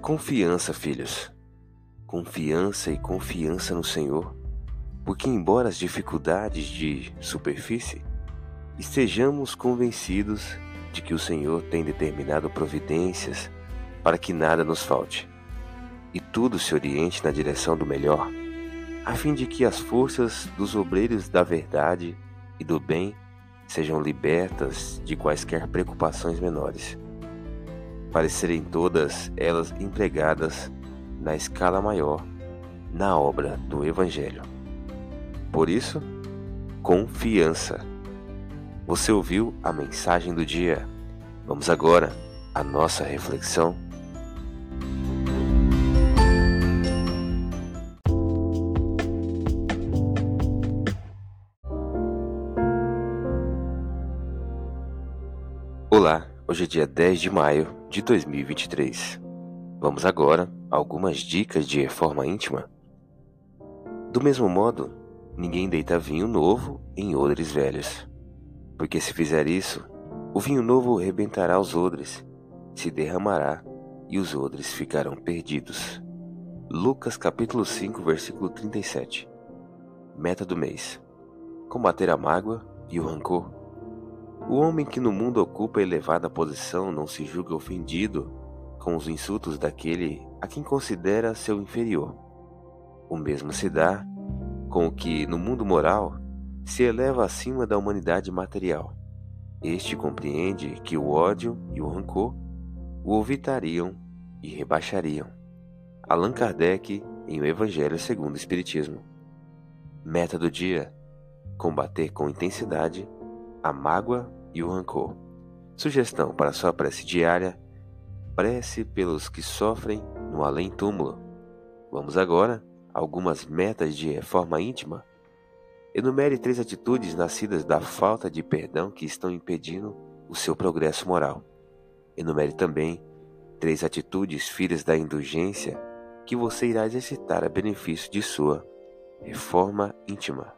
Confiança, filhos. Confiança e confiança no Senhor, porque, embora as dificuldades de superfície, estejamos convencidos de que o Senhor tem determinado providências para que nada nos falte e tudo se oriente na direção do melhor, a fim de que as forças dos obreiros da verdade e do bem sejam libertas de quaisquer preocupações menores para serem todas elas empregadas na escala maior na obra do Evangelho. Por isso, confiança. Você ouviu a mensagem do dia. Vamos agora à nossa reflexão. Olá, Hoje é dia 10 de maio de 2023. Vamos agora a algumas dicas de reforma íntima. Do mesmo modo, ninguém deita vinho novo em odres velhos, porque se fizer isso, o vinho novo rebentará os odres, se derramará e os odres ficarão perdidos. Lucas capítulo 5, versículo 37. Meta do mês: combater a mágoa e o rancor o homem que no mundo ocupa elevada posição não se julga ofendido com os insultos daquele a quem considera seu inferior. O mesmo se dá com o que, no mundo moral, se eleva acima da humanidade material. Este compreende que o ódio e o rancor o evitariam e rebaixariam. Allan Kardec em O Evangelho segundo o Espiritismo. Meta do dia: combater com intensidade a mágoa e o rancor. Sugestão para sua prece diária: prece pelos que sofrem no além-túmulo. Vamos agora a algumas metas de reforma íntima. Enumere três atitudes nascidas da falta de perdão que estão impedindo o seu progresso moral. Enumere também três atitudes filhas da indulgência que você irá exercitar a benefício de sua reforma íntima.